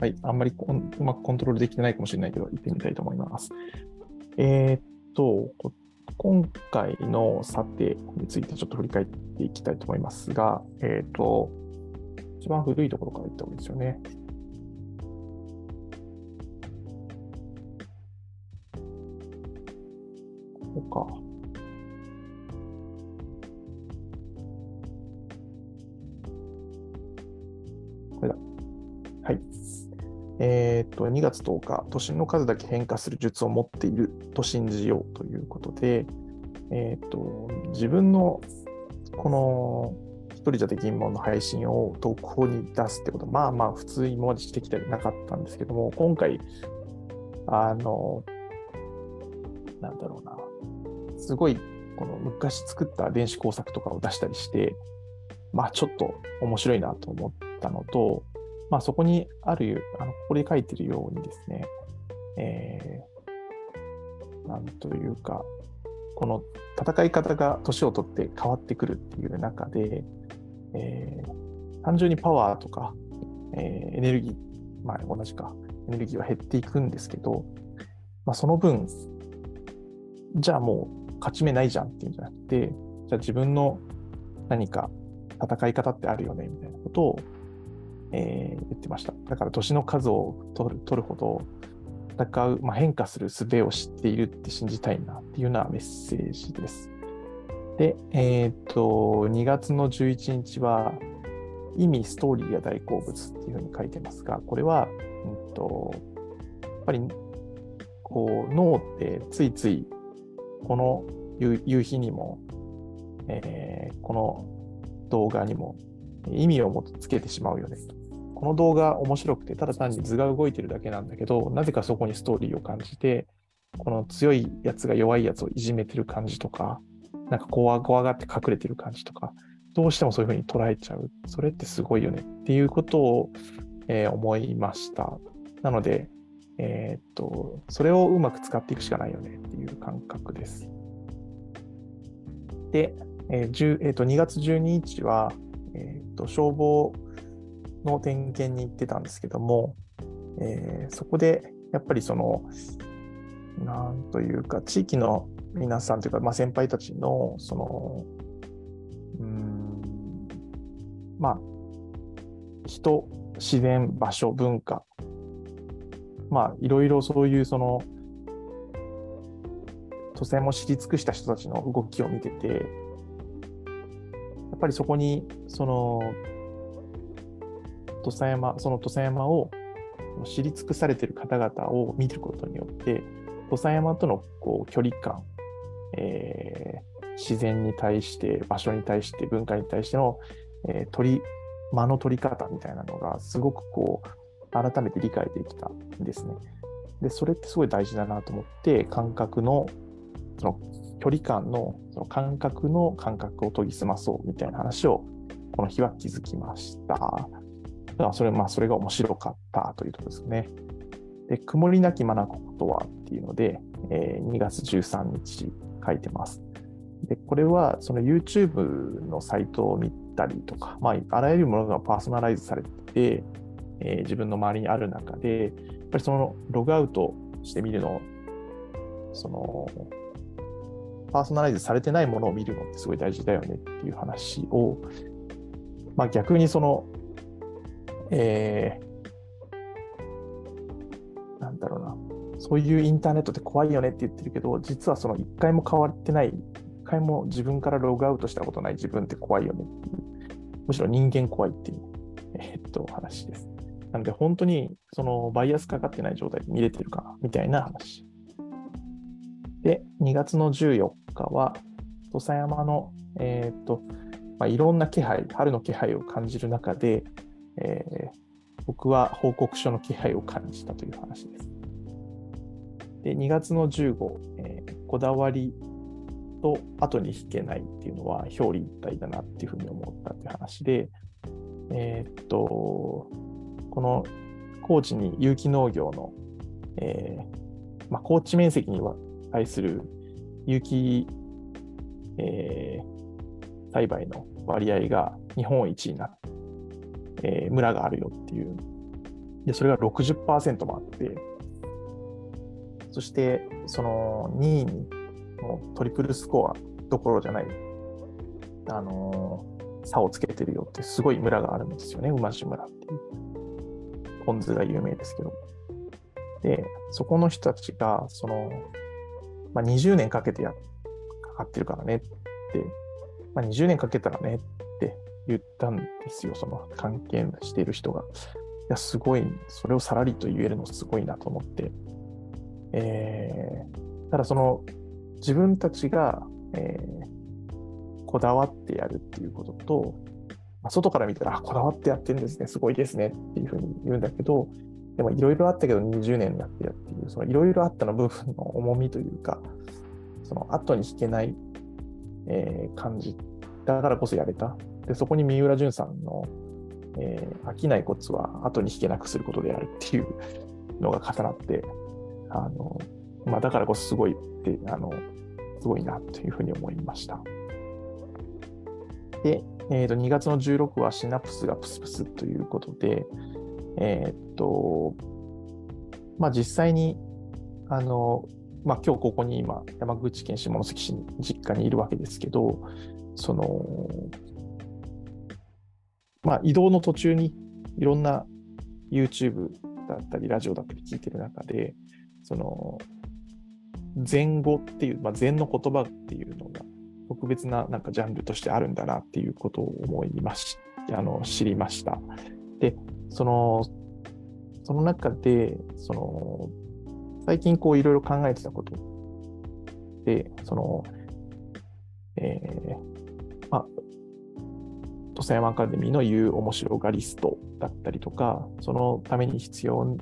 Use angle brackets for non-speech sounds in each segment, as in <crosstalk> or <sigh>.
はい、あんまりうまくコントロールできてないかもしれないけど、行ってみたいと思います。えー、っと、今回の査定についてちょっと振り返っていきたいと思いますが、えー、っと、一番古いところからいった方がいいですよね。ここか。これだ。はい。えー、と、2月10日、都心の数だけ変化する術を持っていると信じようということで、えー、と、自分のこの一人じゃできんもんの配信を特報に出すってこと、まあまあ普通今までしてきてなかったんですけども、今回、あの、なんだろうな、すごいこの昔作った電子工作とかを出したりして、まあちょっと面白いなと思ったのと、まあそこにある、あのここで書いてるようにですね、えー、なんというか、この戦い方が年を取って変わってくるっていう中で、えー、単純にパワーとか、えー、エネルギー、まあ同じか、エネルギーは減っていくんですけど、まあ、その分、じゃあもう勝ち目ないじゃんっていうんじゃなくて、じゃあ自分の何か戦い方ってあるよねみたいなことを、えー、言ってました。だから年の数を取る取るほど戦う、まあ、変化する術を知っているって信じたいなっていうようなメッセージです。で、えっ、と、2月の11日は、意味、ストーリーが大好物っていうふうに書いてますが、これは、うんと、やっぱり、こう、脳ってついつい、この夕日にも、えー、この動画にも意味をもつけてしまうよねこの動画面白くて、ただ単に図が動いてるだけなんだけど、なぜかそこにストーリーを感じて、この強いやつが弱いやつをいじめてる感じとか、なんか怖怖がって隠れてる感じとか、どうしてもそういうふうに捉えちゃう。それってすごいよねっていうことを、えー、思いました。なので、えー、っと、それをうまく使っていくしかないよねっていう感覚です。で、えーえー、と2月12日は、えー、と消防の点検に行ってたんですけども、えー、そこでやっぱりその、なんというか、地域の皆さんというか、まあ、先輩たちの、その、うん、まあ、人、自然、場所、文化、まあ、いろいろそういうその、都政も知り尽くした人たちの動きを見てて、やっぱりそこに、その、土佐山、その土佐山を知り尽くされてる方々を見ることによって、土佐山とのこう距離感、えー、自然に対して、場所に対して、文化に対しての、えー、取り、間の取り方みたいなのが、すごくこう、改めて理解できたんですね。で、それってすごい大事だなと思って、感覚の、その距離感の、その感覚の感覚を研ぎ澄まそうみたいな話を、この日は気づきました。それまあ、それが面白かったというところですね。で、曇りなき眼とはっていうので、えー、2月13日書いてます。で、これはその YouTube のサイトを見たりとか、まあ、あらゆるものがパーソナライズされてて、えー、自分の周りにある中で、やっぱりそのログアウトしてみるの、その、パーソナライズされてないものを見るのってすごい大事だよねっていう話を、まあ逆にそのえー、なんだろうな、そういうインターネットって怖いよねって言ってるけど、実はその一回も変わってない、一回も自分からログアウトしたことない自分って怖いよねっていう、むしろ人間怖いっていう、えー、っと、話です。なので、本当にそのバイアスかかってない状態で見れてるかな、みたいな話。で、2月の14日は、土佐山の、えー、っと、まあ、いろんな気配、春の気配を感じる中で、えー、僕は報告書の気配を感じたという話です。で、2月の15、えー、こだわりと後に引けないっていうのは表裏一体だなっていうふうに思ったっていう話で、えー、っと、この高知に有機農業の、えーまあ、高知面積に対する有機、えー、栽培の割合が日本一になっえー、村があるよっていうで、それが60%もあって、そして、その2位にもうトリプルスコアどころじゃない、あのー、差をつけてるよってすごい村があるんですよね、馬路村っていう。ポン酢が有名ですけど。で、そこの人たちが、その、まあ、20年かけてや、かかってるからねって、まあ、20年かけたらねっ言ったんですよ、その関係している人が。いや、すごい、それをさらりと言えるのすごいなと思って。えー、ただその、自分たちが、えー、こだわってやるっていうことと、ま、外から見たら、こだわってやってるんですね、すごいですねっていうふうに言うんだけど、でもいろいろあったけど20年やってやっていう、そのいろいろあったの部分の重みというか、その後に引けない、えー、感じだからこそやれた。で、そこに三浦淳さんの、えー、飽きないコツは後に引けなくすることであるっていうのが重なって、あの、まあ、だからこそすごいって、あの、すごいなというふうに思いました。で、えー、と2月の16はシナプスがプスプスということで、えっ、と、まあ、実際に、あの、まあ、今日ここに今、山口県下関市に実家にいるわけですけど、その、まあ、移動の途中にいろんな YouTube だったり、ラジオだったり聞いてる中で、その、前後っていう、まあ、禅の言葉っていうのが特別ななんかジャンルとしてあるんだなっていうことを思いまし、あの、知りました。で、その、その中で、その、最近こういろいろ考えてたことで、その、えー、まあ、土佐山アカデミーの言う面白がリストだったりとか、そのために必要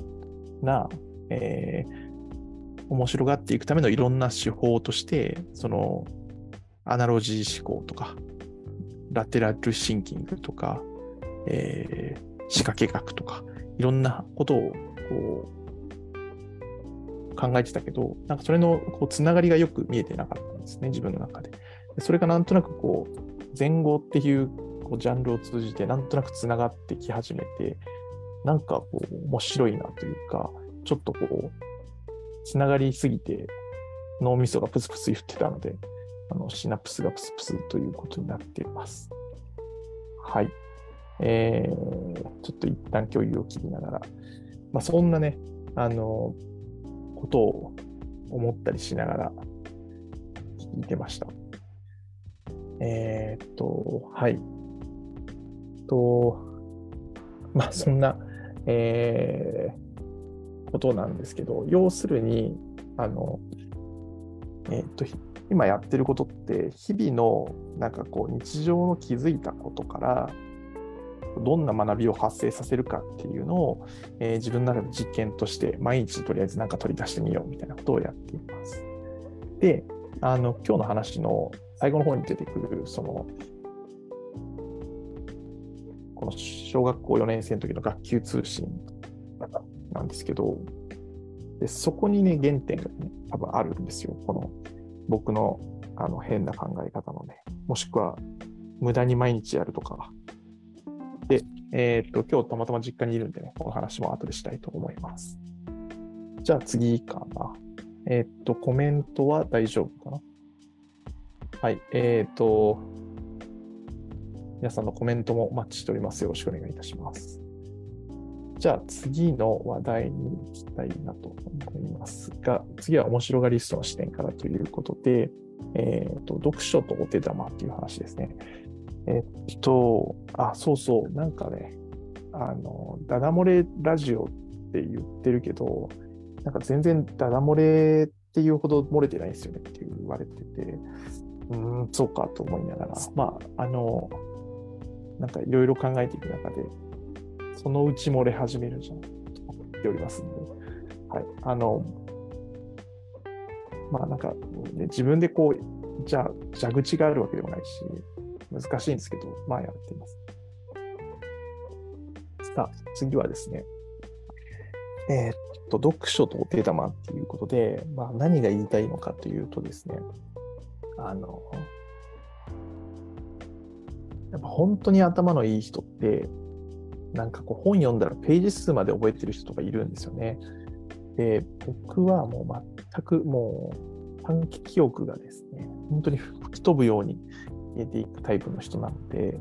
な、えー、面白がっていくためのいろんな手法として、その、アナロジー思考とか、ラテラルシンキングとか、えー、仕掛け学とか、いろんなことをこう考えてたけど、なんかそれのこうつながりがよく見えてなかったんですね、自分の中で。それがなんとなくこう、前後っていうこうジャンルを通じて、なんとなくつながってき始めて、なんかこう、面白いなというか、ちょっとこう、つながりすぎて脳みそがプスプス言ってたので、あのシナプスがプスプスということになっています。はい。えー、ちょっと一旦共有を切りながら、まあ、そんなね、あの、ことを思ったりしながら聞いてました。えー、っと、はい。と、まあ、そんな、えー、ことなんですけど、要するに、あの、えー、と、今やってることって、日々のなんかこう日常の気づいたことから、どんな学びを発生させるかっていうのを、えー、自分の中で実験として毎日とりあえず何か取り出してみようみたいなことをやっています。で、あの今日の話の最後の方に出てくる、その、の小学校4年生の時の学級通信なんですけど、でそこにね、原点がね、多分あるんですよ。この僕のあの変な考え方のね、もしくは無駄に毎日やるとか、で、えっ、と、今日たまたま実家にいるんでね、この話も後でしたいと思います。じゃあ次かな。えっ、と、コメントは大丈夫かなはい。えっ、と、皆さんのコメントもマッチしております。よろしくお願いいたします。じゃあ次の話題に行きたいなと思いますが、次は面白がりストの視点からということで、えっ、と、読書とお手玉っていう話ですね。えっと、あ、そうそう、なんかね、あの、ダダ漏れラジオって言ってるけど、なんか全然ダダ漏れっていうほど漏れてないんですよねって言われてて、うーん、そうかと思いながら、まあ、あの、なんかいろいろ考えていく中で、そのうち漏れ始めるじゃんと思っておりますんで、はい。あの、まあなんか、ね、自分でこう、じゃあ蛇口があるわけでもないし、難しいんですけど、まあやっています。さあ、次はですね、えー、っと、読書とお手玉っていうことで、まあ何が言いたいのかというとですね、あの、やっぱ本当に頭のいい人って、なんかこう本読んだらページ数まで覚えてる人とかいるんですよね。で、僕はもう全くもう短期記憶がですね、本当に吹き飛ぶように消えていくタイプの人なので、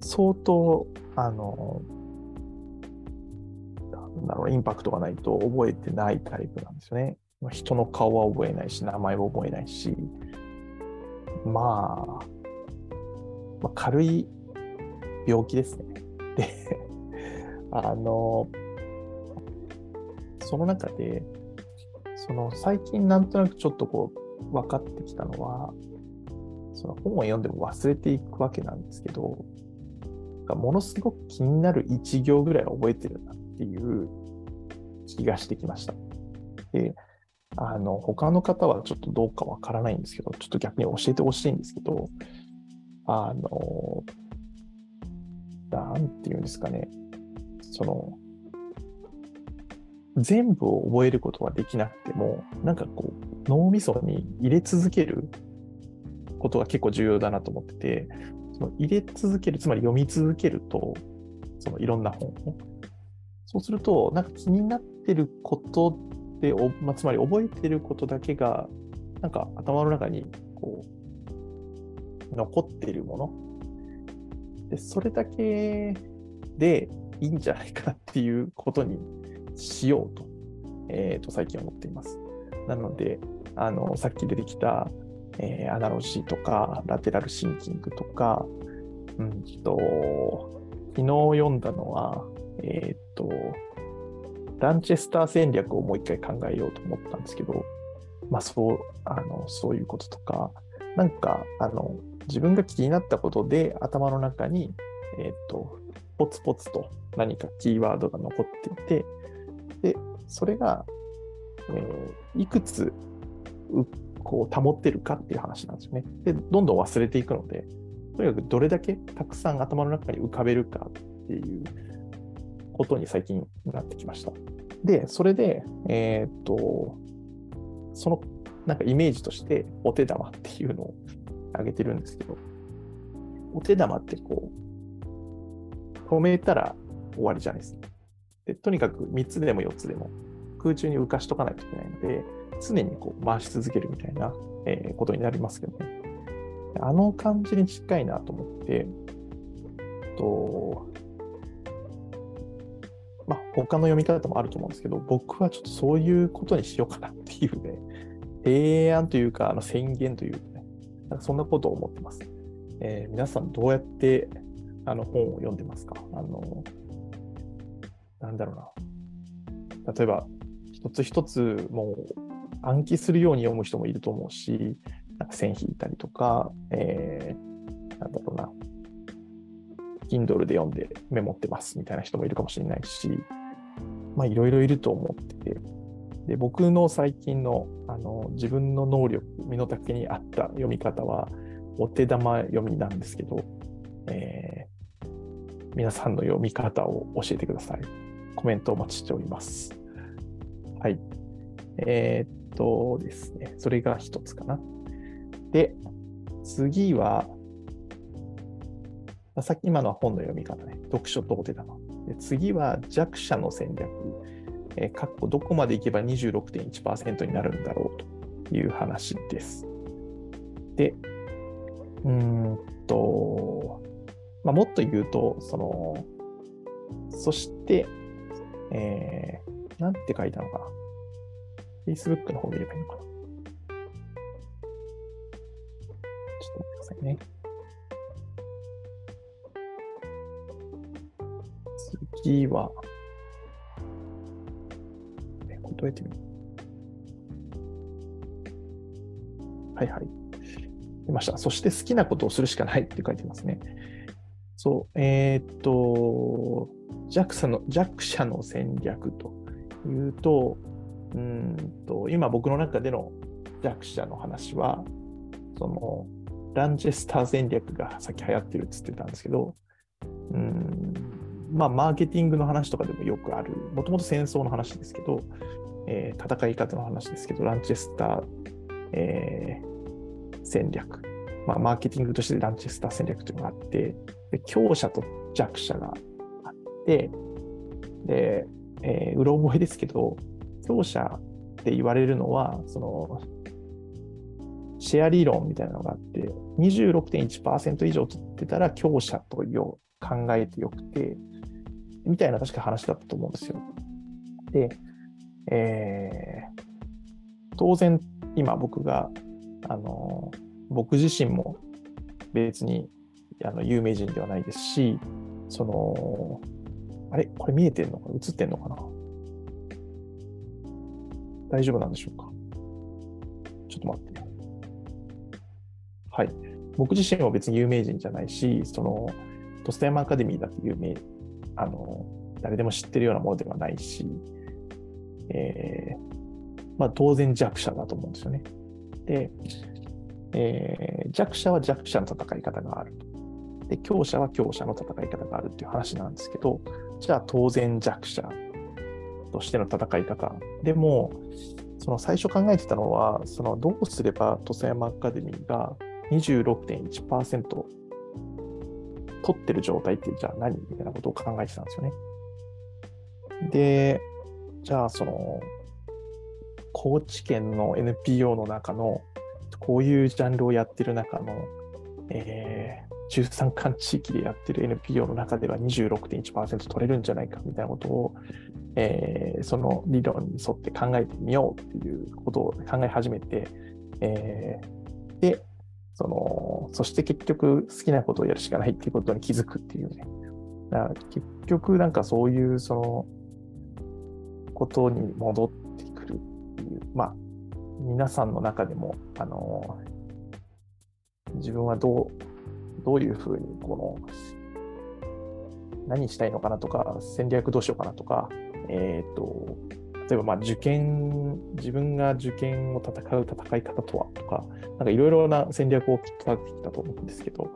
相当、あの、なんだろう、インパクトがないと覚えてないタイプなんですよね。人の顔は覚えないし、名前は覚えないし、まあ、まあ、軽い病気ですね。で、あの、その中で、その最近なんとなくちょっとこう分かってきたのは、その本を読んでも忘れていくわけなんですけど、ものすごく気になる1行ぐらいは覚えてるなっていう気がしてきました。で、あの、他の方はちょっとどうかわからないんですけど、ちょっと逆に教えてほしいんですけど、あの、なんていうんですかね、その、全部を覚えることはできなくても、なんかこう、脳みそに入れ続けることが結構重要だなと思ってて、その入れ続ける、つまり読み続けると、そのいろんな本を。そうすると、なんか気になってることで、まあ、つまり覚えてることだけが、なんか頭の中にこう、残っているもの。で、それだけでいいんじゃないかっていうことにしようと、えー、と最近思っています。なので、あのさっき出てきた、えー、アナロジーとか、ラテラルシンキングとか、うんと、昨日読んだのは、えっ、ー、と、ランチェスター戦略をもう一回考えようと思ったんですけど、まあそう、あの、そういうこととか、なんか、あの、自分が気になったことで頭の中に、え、ー、と、ポツポツと何かキーワードが残っていて、で、それが、えー、いくつこう保ってるかっていう話なんですよね。で、どんどん忘れていくので、とにかくどれだけたくさん頭の中に浮かべるかっていうことに最近なってきました。で、それで、えー、と、そのなんかイメージとしてお手玉っていうのを挙げてるんですけど、お手玉ってこう、止めたら終わりじゃないですか。でとにかく3つでも4つでも空中に浮かしとかないといけないので、常にこう回し続けるみたいな、えー、ことになりますけどね。あの感じに近いなと思って、とまあ、他の読み方もあると思うんですけど、僕はちょっとそういうことにしようかなっていうね、提案というか、あの宣言というか、なんかそんなことを思ってます。えー、皆さんどうやってあの本を読んでますか？あのなんだろうな。例えば、一つ一つもう暗記するように読む人もいると思うし、なんか線引いたりとか、えー、なんだろうな。Kindle で読んでメモってますみたいな人もいるかもしれないし、まあいろいろいると思ってて、で僕の最近のの自分の能力、身の丈に合った読み方は、お手玉読みなんですけど、えー、皆さんの読み方を教えてください。コメントお待ちしております。はい。えー、っとですね、それが一つかな。で、次は、さっき今のは本の読み方ね、読書とお手玉。で次は弱者の戦略。えー、かっこどこまでいけば26.1%になるんだろうという話です。で、うんと、まあ、もっと言うと、その、そして、えー、なんて書いたのかな。Facebook の方見ればいいのかな。ちょっと待ってくださいね。次は、どうやって見るはいはい。出ました。そして好きなことをするしかないって書いてますね。そう、えー、っと、弱者の弱者の戦略というと、うんと今僕の中での弱者の話は、そのランチェスター戦略がさっき流行ってるっつってたんですけど、うんまあ、マーケティングの話とかでもよくある、もともと戦争の話ですけど、えー、戦い方の話ですけど、ランチェスター、えー、戦略。まあ、マーケティングとしてランチェスター戦略というのがあって、で強者と弱者があって、で、えー、うろ覚えですけど、強者って言われるのは、その、シェア理論みたいなのがあって、26.1%以上取ってたら強者とよ考えてよくて、みたいな確か話だったと思うんですよ。で、えー、当然、今僕が、あの、僕自身も別にあの有名人ではないですし、その、あれ？これ見えてんのか映ってんのかな？大丈夫なんでしょうか？ちょっと待って。はい。僕自身も別に有名人じゃないし、その、トスタヤマアカデミーだって有名、あの、誰でも知ってるようなものではないし、えー、まあ当然弱者だと思うんですよね。で、えー、弱者は弱者の戦い方があると。で、強者は強者の戦い方があるっていう話なんですけど、じゃあ当然弱者としての戦い方。でも、その最初考えてたのは、そのどうすれば土佐山アカデミーが26.1%取ってる状態ってじゃあ何みたいなことを考えてたんですよね。で、じゃあその、高知県の NPO の中のこういうジャンルをやってる中の、えー、13巻地域でやってる NPO の中では26.1%取れるんじゃないかみたいなことを、えー、その理論に沿って考えてみようっていうことを考え始めて、えー、で、その、そして結局好きなことをやるしかないっていうことに気づくっていうね。だから結局なんかそういうそのことに戻ってくるっていう、まあ皆さんの中でも、あの、自分はどう、どういうふうに、この、何したいのかなとか、戦略どうしようかなとか、えっ、ー、と、例えばまあ受験、自分が受験を戦う戦い方とはとか、なんかいろいろな戦略をきっと立ててきたと思うんですけど、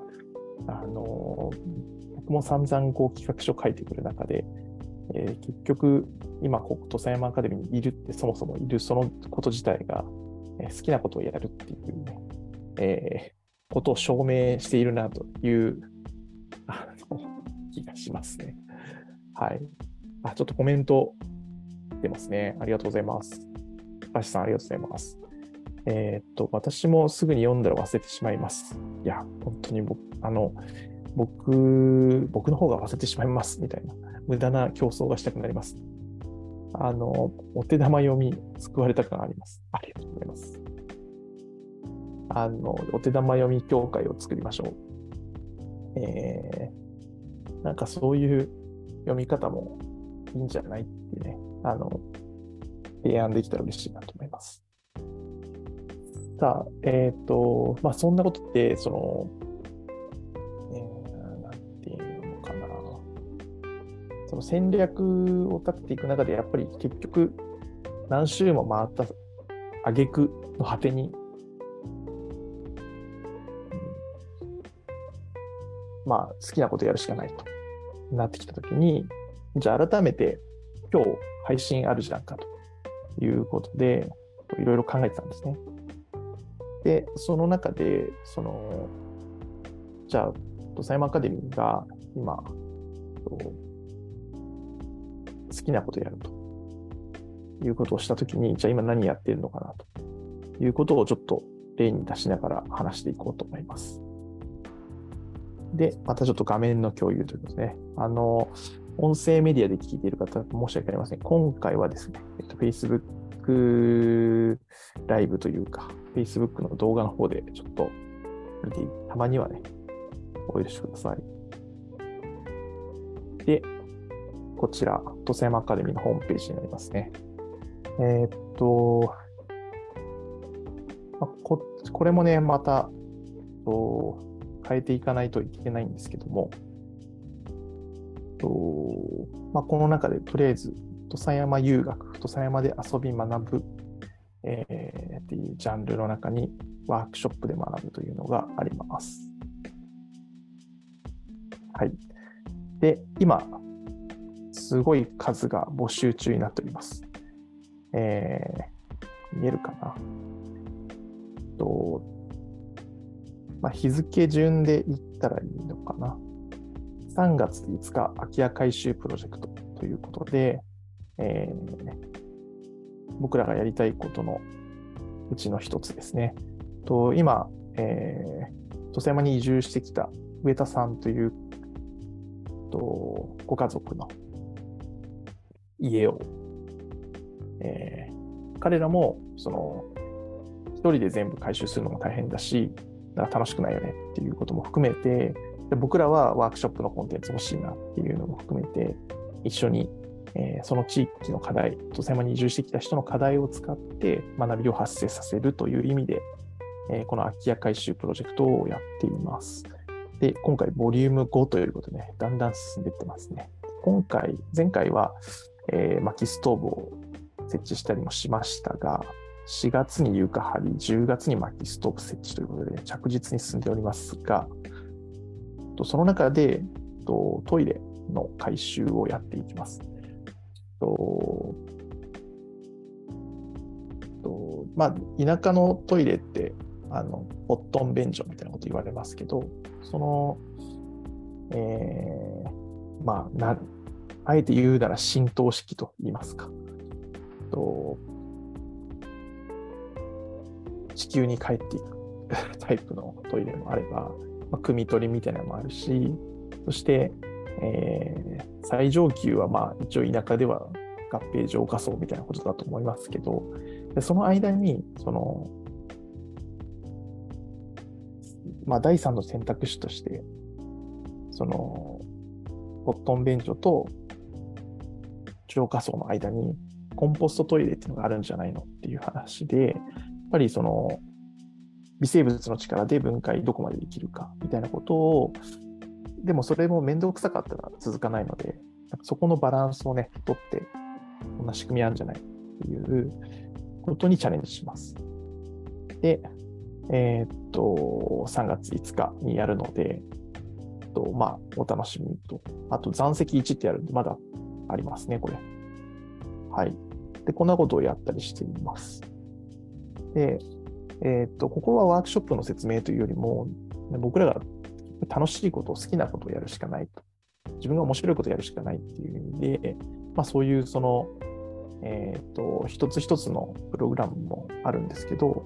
あの、僕も散々こう企画書を書いてくる中で、えー、結局、今こ、土佐山アカデミーにいるって、そもそもいるそのこと自体が、えー、好きなことをやるっていうね、えー、ことを証明しているなというあの気がしますね。はい。あ、ちょっとコメント出ますね。ありがとうございます。橋さん、ありがとうございます。えー、っと、私もすぐに読んだら忘れてしまいます。いや、本当に僕、あの、僕、僕の方が忘れてしまいます、みたいな。無駄な競争がしたくなります。あの、お手玉読み、救われた感あります。ありがとうございます。あの、お手玉読み協会を作りましょう。えー、なんかそういう読み方もいいんじゃないってね、あの、提案できたら嬉しいなと思います。さあ、えっ、ー、と、まあそんなことって、その、えー、なんていうのかなその戦略を立てていく中で、やっぱり結局、何周も回った挙句の果てに、まあ、好きなことやるしかないとなってきたときに、じゃあ改めて今日配信あるじゃんかということで、いろいろ考えてたんですね。で、その中で、その、じゃあ、サイマアカデミーが今、好きなことやるということをしたときに、じゃあ今何やってるのかなということをちょっと例に出しながら話していこうと思います。で、またちょっと画面の共有ということですね。あの、音声メディアで聞いている方、申し訳ありません。今回はですね、えっと、Facebook ライブというか、Facebook の動画の方でちょっと見て、たまにはね、お許しください。で、こちら、トセマアカデミーのホームページになりますね。えー、っと、まこ、これもね、また、変えていかないといけないんですけども、とまあ、この中でとりあえず、土佐山遊学、土佐山で遊び学ぶ、えー、っていうジャンルの中にワークショップで学ぶというのがあります。はい。で、今、すごい数が募集中になっております。えー、見えるかな？とまあ、日付順で言ったらいいのかな？3月5日、空き家改修プロジェクトということで、えー、僕らがやりたいことのうちの一つですね。と今、えー、土佐山に移住してきた上田さんというとご家族の家を、えー、彼らもその一人で全部回収するのも大変だし、だから楽しくないよねっていうことも含めて、で僕らはワークショップのコンテンツ欲しいなっていうのも含めて、一緒に、えー、その地域の課題、土佐山に移住してきた人の課題を使って学びを発生させるという意味で、えー、この空き家回収プロジェクトをやっています。で、今回ボリューム5ということでね、だんだん進んでいってますね。今回、前回は、えー、薪ストーブを設置したりもしましたが、4月に床張り、10月に薪ストーブ設置ということで、着実に進んでおりますが、とその中でとトイレの改修をやっていきます。とまあ、田舎のトイレってあのポットン便所みたいなこと言われますけど、その、えー、まあな、あえて言うなら浸透式と言いますか。と地球に帰っていく <laughs> タイプのトイレもあれば、まあ、汲み取りみたいなのもあるし、そして、えー、最上級はまあ一応田舎では合併浄化層みたいなことだと思いますけど、でその間に、その、まあ、第三の選択肢として、その、ポットン便所と浄化層の間にコンポストトイレっていうのがあるんじゃないのっていう話で、やっぱりその微生物の力で分解どこまでできるかみたいなことを、でもそれも面倒くさかったら続かないので、そこのバランスをね、取って、こんな仕組みあるんじゃないっていうことにチャレンジします。で、えー、っと、3月5日にやるので、とまあ、お楽しみと。あと、残席1ってやるんで、まだありますね、これ。はい。で、こんなことをやったりしています。で、えっ、と、ここはワークショップの説明というよりも、僕らが楽しいことを好きなことをやるしかないと。自分が面白いことをやるしかないっていう意味で、まあ、そういうその、えっ、と、一つ一つのプログラムもあるんですけど、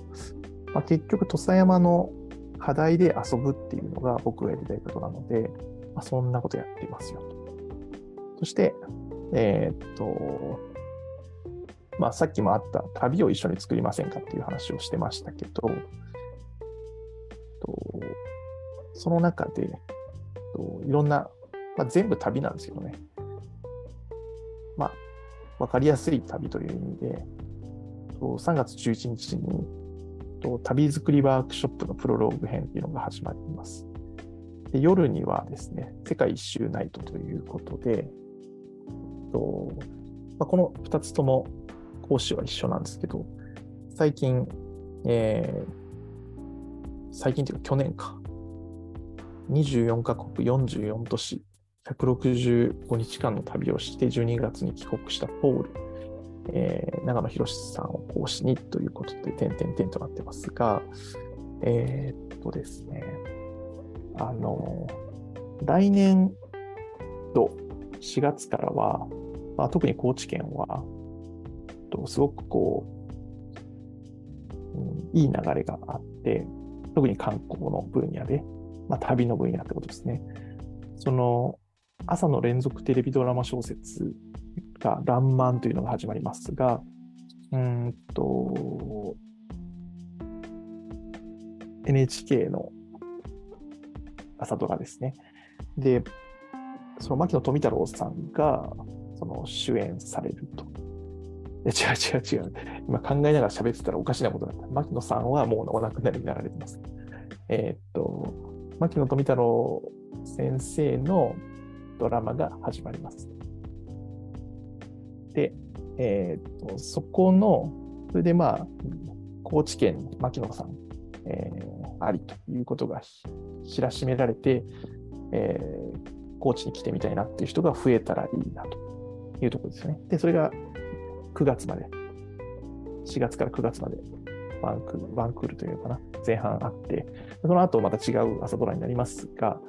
まあ、結局、土佐山の課題で遊ぶっていうのが僕がやりたいことなので、まあ、そんなことやっていますよと。そして、えっ、と、まあ、さっきもあった旅を一緒に作りませんかっていう話をしてましたけど、とその中でといろんな、まあ、全部旅なんですけどね、まあ、わかりやすい旅という意味で、と3月11日にと旅作りワークショップのプロローグ編っていうのが始まります。で夜にはですね、世界一周ナイトということで、とまあ、この2つとも講師は一緒なんですけど、最近、えー、最近というか去年か、24カ国44都市、165日間の旅をして12月に帰国したポール、えー、長野博さんを講師にということで、点々点となってますが、えー、っとですね、あの、来年度4月からは、まあ、特に高知県は、と、すごくこう、うん、いい流れがあって、特に観光の分野で、まあ、旅の分野ってことですね。その、朝の連続テレビドラマ小説が、らんまんというのが始まりますが、うんと、NHK の朝ドラですね。で、その牧野富太郎さんがその主演されると。違う違う違う。今考えながら喋ってたらおかしなことだった。牧野さんはもうお亡くなりになられてます。えー、っと、牧野富太郎先生のドラマが始まります。で、えー、っと、そこの、それでまあ、高知県に牧野さん、えー、ありということが知らしめられて、えー、高知に来てみたいなっていう人が増えたらいいなというところですね。で、それが9月まで、4月から9月まで。ワンク、ワンクールというかな、前半あって、その後また違う朝ドラになりますが、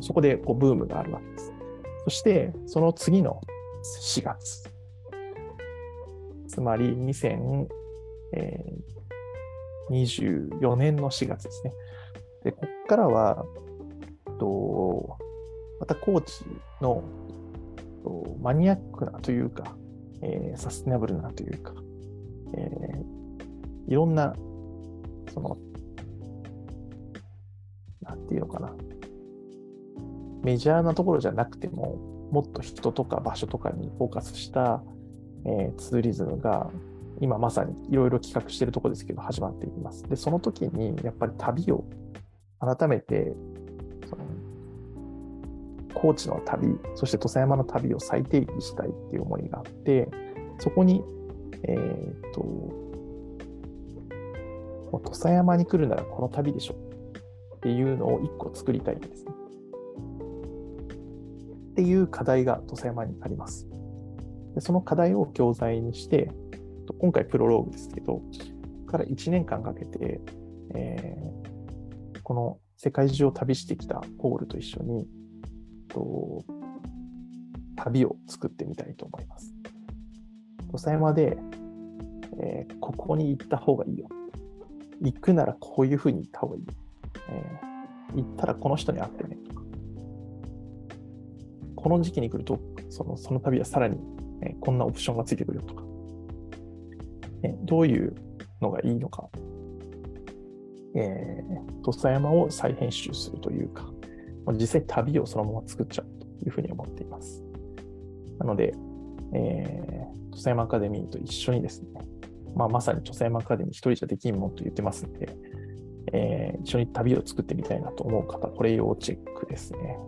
そこでこうブームがあるわけです。そして、その次の4月、つまり2024年の4月ですね。で、ここからは、とまた高知のとマニアックなというか、えー、サステナブルなというか、えー、いろんな、その、なんていうのかな、メジャーなところじゃなくても、もっと人とか場所とかにフォーカスした、えー、ツーリズムが今まさにいろいろ企画しているところですけど始まっています。で、その時にやっぱり旅を改めて高知の旅、そして土佐山の旅を再定義したいっていう思いがあって、そこに、えっ、と、土佐山に来るならこの旅でしょっていうのを一個作りたいんですね。っていう課題が土佐山にあります。でその課題を教材にして、今回プロローグですけど、ここから1年間かけて、えー、この世界中を旅してきたポールと一緒に、と旅を作ってみたいと思います。土佐山で、えー、ここに行った方がいいよ。行くならこういうふうに行った方がいいよ。えー、行ったらこの人に会ってねとか。この時期に来ると、そのその旅はさらに、えー、こんなオプションがついてくるよとか。えどういうのがいいのか。えー、土佐山を再編集するというか、実際旅をそのまま作っちゃうというふうに思っています。なので、えー、土佐山アカデミーと一緒にですね、まあ、まさに土佐山アカデミー一人じゃできんもんと言ってますので、えー、一緒に旅を作ってみたいなと思う方、これ要チェックですね。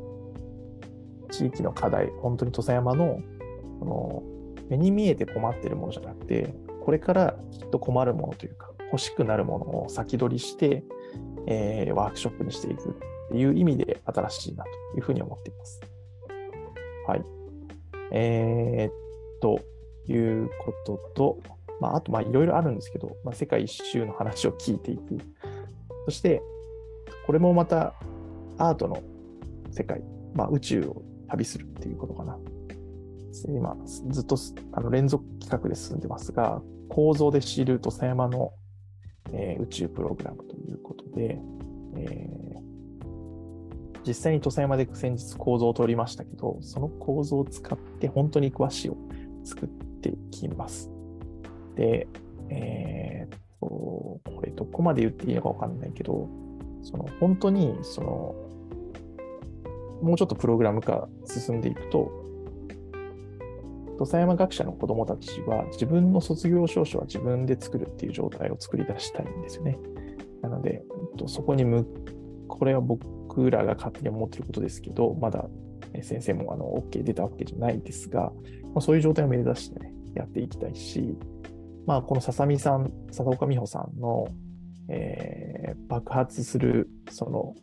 地域の課題、本当に土佐山のこの目に見えて困ってるものじゃなくて、これからきっと困るものというか、欲しくなるものを先取りして、えー、ワークショップにしていくいう意味で新しいなというふうに思っています。はい。えー、っと、いうことと、まあ、あと、まあ、いろいろあるんですけど、まあ、世界一周の話を聞いていく。そして、これもまたアートの世界、まあ、宇宙を旅するっていうことかな。今、ずっとあの連続企画で進んでますが、構造で知る土佐山の、えー、宇宙プログラムということで、え実際に土佐山で先日構造を取りましたけど、その構造を使って本当に詳しいを作っていきます。で、えー、っと、これどこまで言っていいのかわかんないけど、その本当にその、もうちょっとプログラム化進んでいくと、土佐山学者の子供たちは自分の卒業証書は自分で作るっていう状態を作り出したいんですよね。なので、そこにむ、これは僕僕らが勝手に思ってることですけど、まだ先生もあの OK 出たわけじゃないですが、まあ、そういう状態を目指してね、やっていきたいし、まあ、この笹見さん、笹岡美穂さんの、えー、爆発するその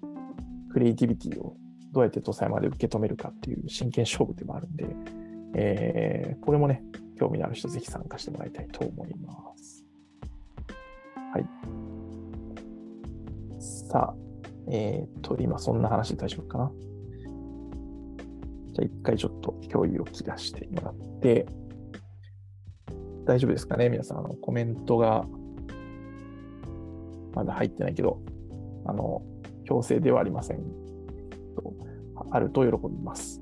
クリエイティビティをどうやって土佐山で受け止めるかっていう真剣勝負でもあるんで、えー、これもね、興味のある人ぜひ参加してもらいたいと思います。はい。さあ、えっ、と、今そんな話で大丈夫かな。じゃあ一回ちょっと共有を切らしてもらって、大丈夫ですかね？皆さん、あのコメントがまだ入ってないけど、あの、強制ではありません。あると喜びます。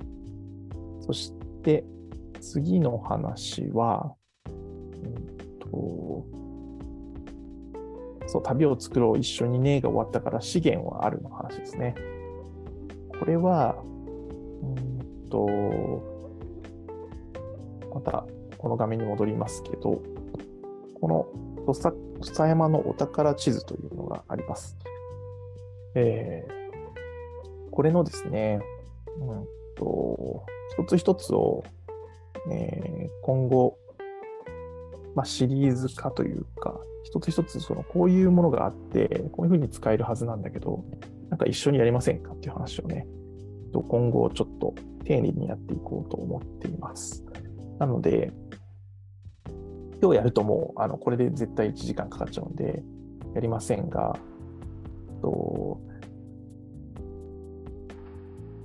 そして、次の話は、うんとそう、旅を作ろう一緒にねが終わったから資源はあるの話ですね。これは、うんと、またこの画面に戻りますけど、この土佐山のお宝地図というのがあります。えー、これのですね、うんと、一つ一つを、えー、今後、まあ、シリーズ化というか、一つ一つそのこういうものがあって、こういうふうに使えるはずなんだけど、なんか一緒にやりませんかっていう話をね、今後ちょっと丁寧にやっていこうと思っています。なので、今日やるともう、あの、これで絶対1時間かかっちゃうんで、やりませんが、と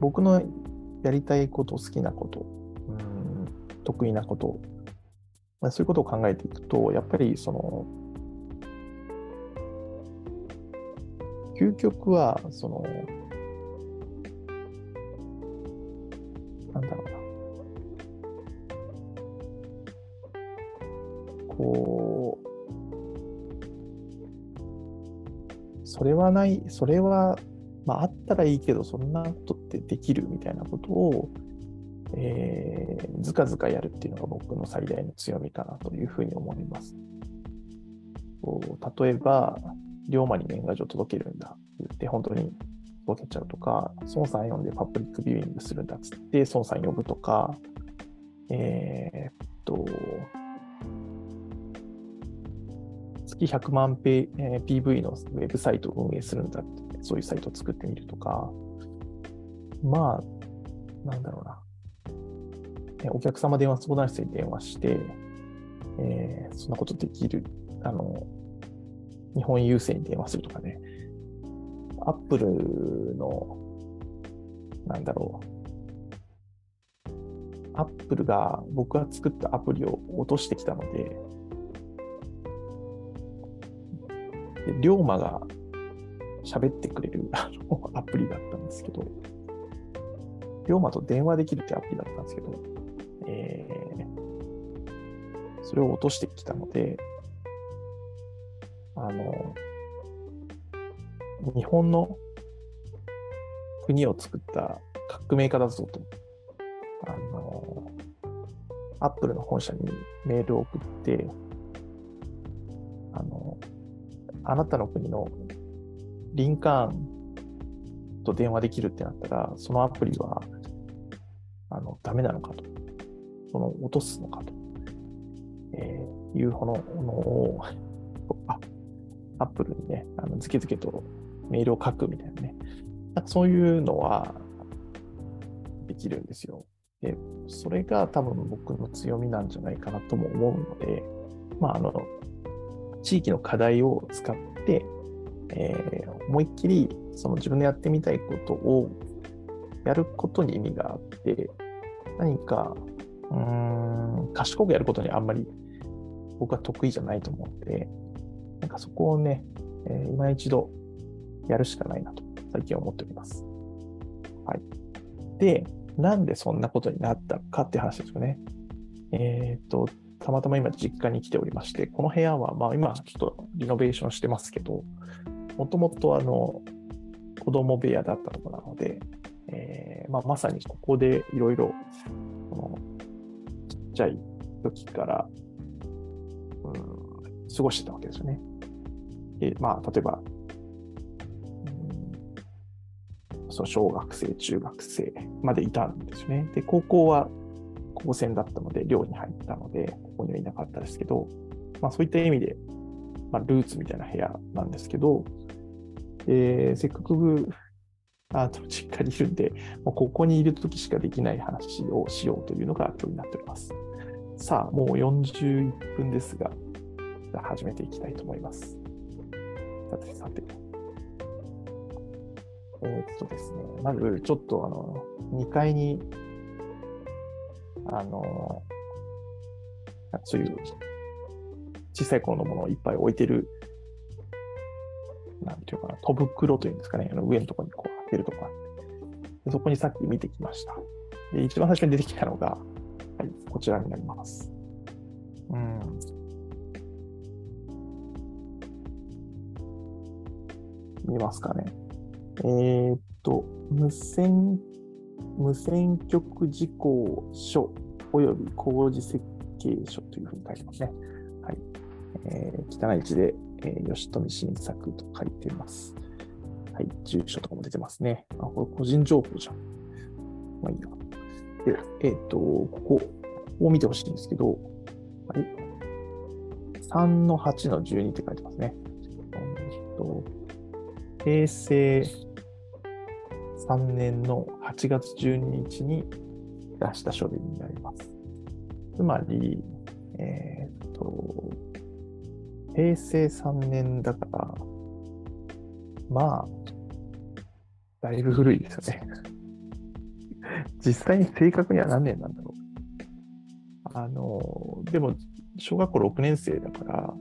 僕のやりたいこと、好きなこと、うん得意なこと、まあ、そういうことを考えていくと、やっぱりその、究極は、その、なんだろうな。こう、それはない、それはまあ、あったらいいけど、そんなことってできるみたいなことを、えー、ずかずかやるっていうのが僕の最大の強みかなというふうに思います。例えば、龍馬に年賀状届けるんだって言って、本当に届けちゃうとか、孫さん呼んでパブリックビューイングするんだっつって、孫さん呼ぶとか、えー、っと、月100万ペ、えー、PV のウェブサイトを運営するんだってそういうサイトを作ってみるとか、まあ、なんだろうな。お客様電話相談室に電話して、えー、そんなことできる。あの、日本郵政に電話するとかね。アップルの、なんだろう。アップルが僕が作ったアプリを落としてきたので、で龍馬が喋ってくれる <laughs> アプリだったんですけど、龍馬と電話できるってアプリだったんですけど、えー、それを落としてきたので、あの、日本の国を作った革命家だぞと、あの、アップルの本社にメールを送って、あの、あなたの国のリンカーンと電話できるってなったら、そのアプリは、あの、ダメなのかと。その、落とすのかと。えー、いうものを、あ、アップルにね、あの、ずけずけとメールを書くみたいなね。なんかそういうのは、できるんですよ。で、それが多分僕の強みなんじゃないかなとも思うので、まあ、あの、地域の課題を使って、えー、思いっきりその自分のやってみたいことをやることに意味があって、何か、うん、賢くやることにあんまり僕は得意じゃないと思うので、なんかそこをね、えー、今一度やるしかないなと最近は思っております。はい。で、なんでそんなことになったかって話ですよね。えっ、と、たまたま今実家に来ておりまして、この部屋は、まあ今ちょっとリノベーションしてますけど、もともとあの子供部屋だったところなので、えーまあ、まさにここでいろいろっちゃい時から、うん、過ごしてたわけですよね。でまあ、例えば、うん、その小学生、中学生までいたんですね。で、高校は高専だったので、寮に入ったので、ここにはいなかったですけど、まあ、そういった意味で、まあ、ルーツみたいな部屋なんですけど、えー、せっかくあと実家にいるんで、もうここにいるときしかできない話をしようというのが今日になっております。さあ、もう41分ですが、じゃ始めていきたいと思います。さてさて。えー、っとですね、まずちょっとあの、2階に、あの、そういう小さい頃のものをいっぱい置いてるなんていうかな、戸袋というんですかね、あの上のところにこう開けるとこあってそこにさっき見てきました。で、一番最初に出てきたのが、い、こちらになります。うん。見ますかね。えー、っと、無線、無線局事項書及び工事設計書というふうに書いてますね。はい。えー、汚い字でえー、吉富新作と書いてます。はい、住所とかも出てますね。あ、これ個人情報じゃん。まあいいや。で、えっ、と、ここ、を見てほしいんですけど、はい。3の8の12って書いてますね。えっと、平成3年の8月12日に出した書類になります。つまり、えっ、と、平成3年だから、まあ、だいぶ古いですよね。実際に正確には何年なんだろう。あの、でも、小学校6年生だから、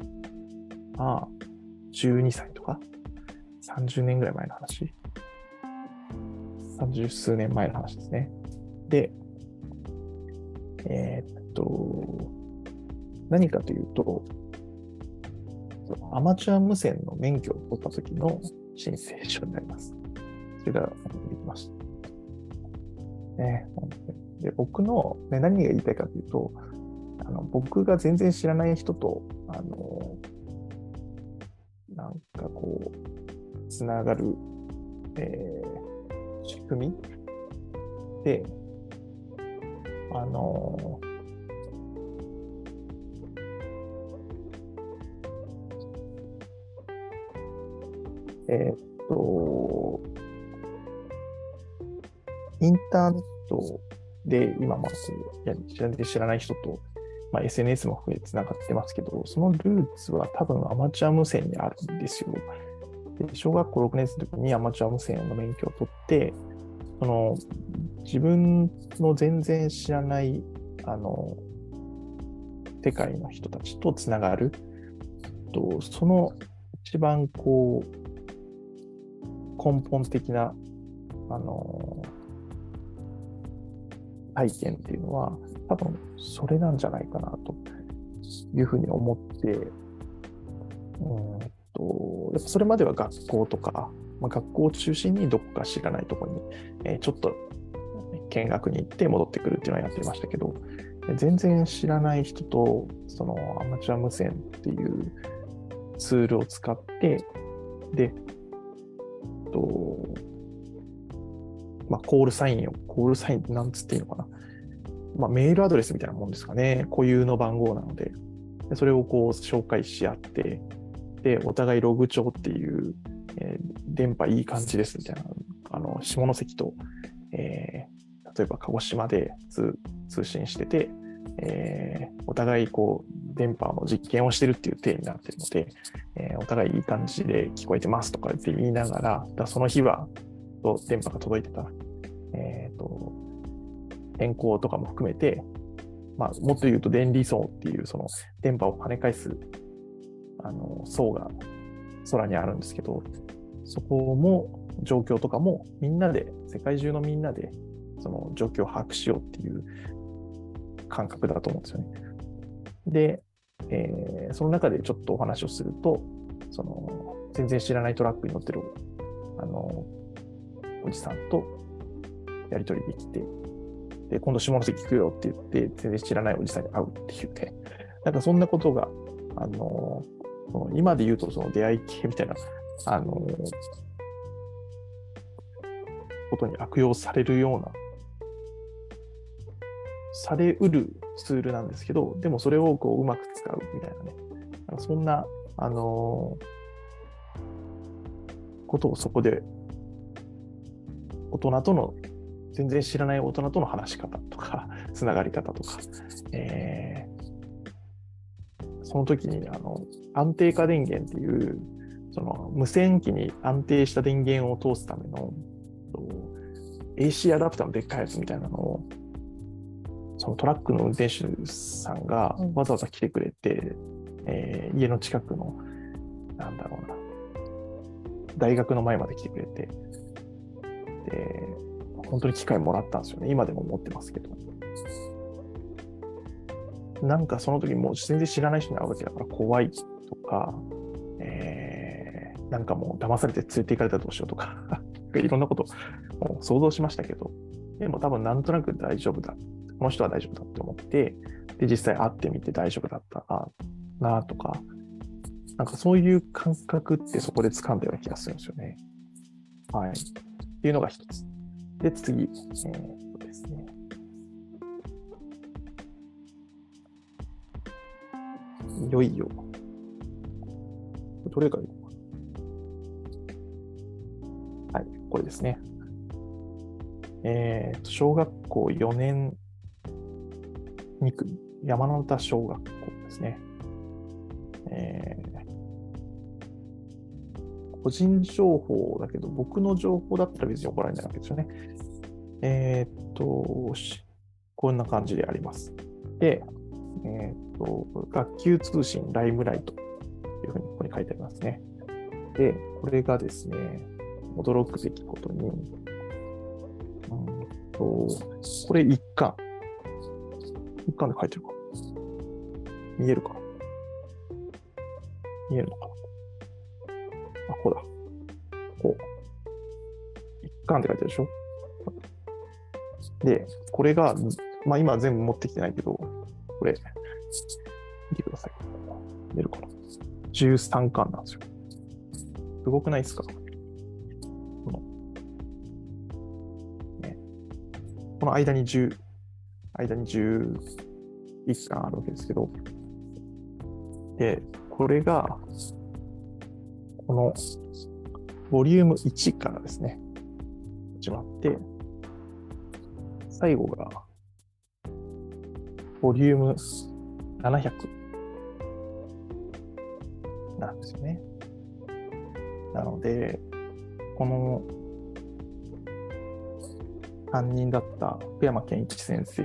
まあ、12歳とか、30年ぐらい前の話。30数年前の話ですね。で、えーっと、何かというと、アマチュア無線の免許を取った時の申請書になります。それができました。ね、で僕の、ね、何が言いたいかというと、あの僕が全然知らない人と、あの、なんかこう、つながる、えー仕組みで、あの、えーっと、インターネットで今、まあ知らない知らない人と、まあ、SNS も含めてつながってますけど、そのルーツは多分アマチュア無線にあるんですよ。で小学校6年生の時にアマチュア無線の免許を取って、その自分の全然知らないあの世界の人たちとつながると、その一番こう根本的なあの体験っていうのは、多分それなんじゃないかなというふうに思って、うんとやっぱそれまでは学校とか、まあ、学校を中心にどこか知らないところに、えーちょっと見学に行って戻ってくるっていうのはやってましたけど、全然知らない人とそのアマチュア無線っていうツールを使って、で、とまあ、コールサインを、コールサインってなんつっていいのかな。まあ、メールアドレスみたいなもんですかね。固有の番号なので、でそれをこう紹介し合って、で、お互いログ帳っていう、えー電波いい感じですみたいな、あの、下関と、えー例えば鹿児島で通信してて、えーお互いこう、電波の実験をしてるっていう体になってるので、えーお互いいい感じで聞こえてますとかって言いながら、だその日は、と電波が届いてた、えーと、変更とかも含めて、まあ、もっと言うと電離層っていうその電波を跳ね返すあの層が空にあるんですけど、そこも状況とかもみんなで、世界中のみんなでその状況を把握しようっていう感覚だと思うんですよね。で、えーその中でちょっとお話をすると、その全然知らないトラックに乗ってるあのおじさんとやり取りできて、で、今度下関行くよって言って、全然知らないおじさんに会うっていうね、<laughs> なんかそんなことが、あの、その今で言うとその出会い系みたいな、あの、ことに悪用されるような、されうるツールなんですけど、でもそれをこううまく使うみたいなね、なんそんな、あのことをそこで大人との全然知らない大人との話し方とか、<laughs> つながり方とか、えーその時にあの安定化電源っていう、その無線機に安定した電源を通すためのと AC アダプターのでっかいやつみたいなのを、そのトラックの運転手さんがわざわざ来てくれて、えー家の近くの、なんだろうな、大学の前まで来てくれて、で、本当に機会もらったんですよね。今でも持ってますけど。なんかその時もう全然知らない人に会うわけだから怖いとか、えーなんかもう騙されて連れて行かれたらどうしようとか、<laughs> いろんなことを想像しましたけど、でも多分なんとなく大丈夫だ。この人は大丈夫だって思って、で、実際会ってみて大丈夫だったなとか、なんかそういう感覚ってそこで掴んだような気がするんですよね。はい。っていうのが一つ。で、次、えーとですね。いよいよ。どれがいいのかはい、これですね。えーと、小学校4年2区、山田小学校ですね。えー個人情報だけど、僕の情報だったら別に怒られないわけですよね。えーっと、しこんな感じであります。で、えーっと、学級通信ライムライトというふうにここに書いてありますね。で、これがですね、驚くべきことに、うんと、これ一巻。一巻で書いてるか。見えるか見えるのかあ、こうだ。こう。一巻って書いてあるでしょ？で、これが、まあ今は全部持ってきてないけど、これ、見てください。見えるかな ?13 巻なんですよ。すごくないですか？この、ね、この間に10、間に11巻あるわけですけど、で、これが、この、ボリューム1からですね、始まって、最後が、ボリューム700なんですよね。なので、この担任だった福山健一先生、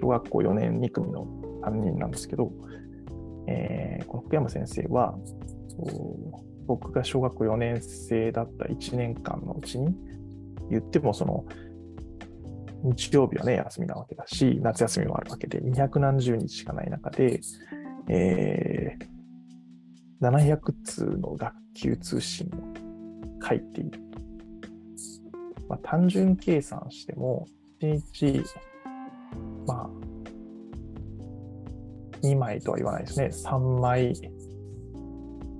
小学校4年2組の担任なんですけど、えーこの福山先生は、僕が小学校4年生だった1年間のうちに、言ってもその、日曜日はね、休みなわけだし、夏休みもあるわけで、200何十日しかない中で、えー700通の学級通信を書いている。まあ、単純計算しても、1日、まあ、2枚とは言わないですね。3枚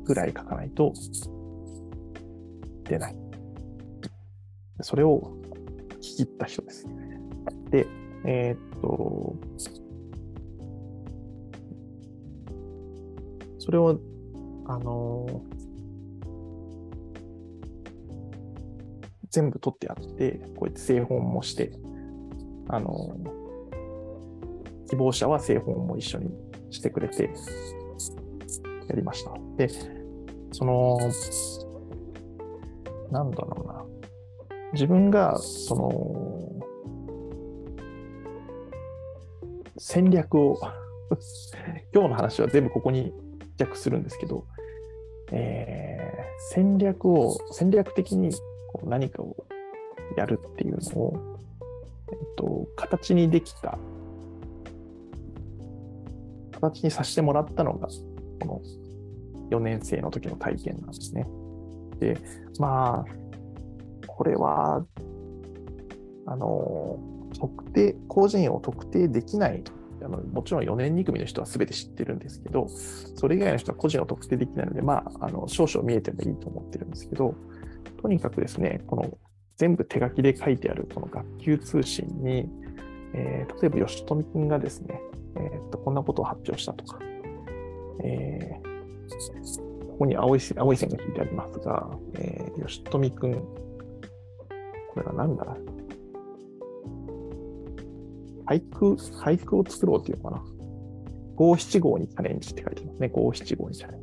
ぐらい書かないと出ない。それを聞き入った人です。で、えーっと、それを、あの全部取ってあって、こうやって製本もして、あの希望者は製本も一緒にしてくれて、やりました。で、その、なんだろうな。自分が、その、戦略を、<laughs> 今日の話は全部ここに着するんですけど、えー戦略を、戦略的にこう何かをやるっていうのを、えっと、形にできた、形にさせてもらったのが、この4年生の時の体験なんですね。で、まあ、これは、あの、特定、個人を特定できない、あのもちろん4年2組の人は全て知ってるんですけど、それ以外の人は個人を特定できないので、まあ、あの少々見えてもいいと思ってるんですけど、とにかくですね、この全部手書きで書いてあるこの学級通信に、えー例えば吉富君がですね、えーっと、こんなことを発表したとか、えーここに青い青い線が引いてありますが、えー吉富君、これは何だ？俳句、俳句を作ろうっていうのかな？五七五にチャレンジって書いてますね。五七五にチャレン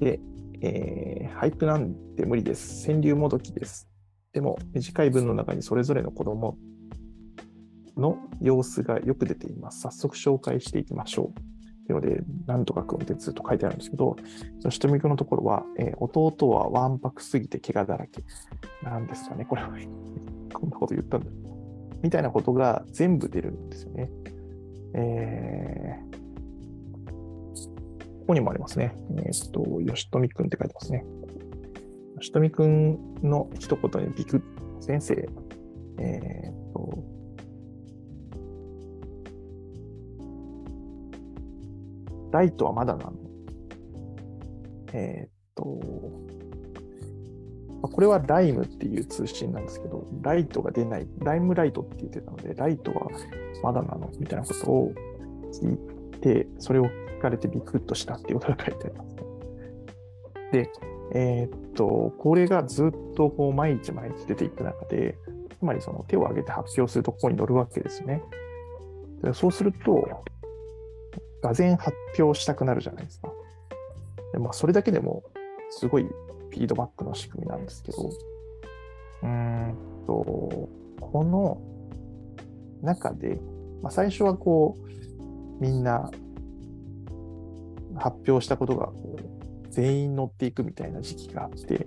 ジ。で、えー俳句なんて無理です。川柳もどきです。でも、短い文の中にそれぞれの子供の様子がよく出ています。早速紹介していきましょう。いうので、なんとか君ってずっと書いてあるんですけど、吉富君のところは、えー弟はわんぱくすぎて怪我だらけ。なんですかね、これは。<laughs> こんなこと言ったんだ。みたいなことが全部出るんですよね。えーここにもありますね。えーっと、吉富君って書いてますね。吉富君の一言にビク先生、えーと、ライトはまだなの？えーっと、これはライムっていう通信なんですけど、ライトが出ない、ライムライトって言ってたので、ライトはまだなの？みたいなことを聞いて、それを聞かれてビクッとしたっていうことが書いてありますね。で、えーっと、これがずっとこう毎日毎日出ていく中で、つまりその手を挙げて発表するとここに載るわけですね。そうすると、がぜ発表したくなるじゃないですか。でまあ、それだけでもすごいフィードバックの仕組みなんですけど、うーんと、この中で、まあ、最初はこう、みんな発表したことがこう全員乗っていくみたいな時期があって、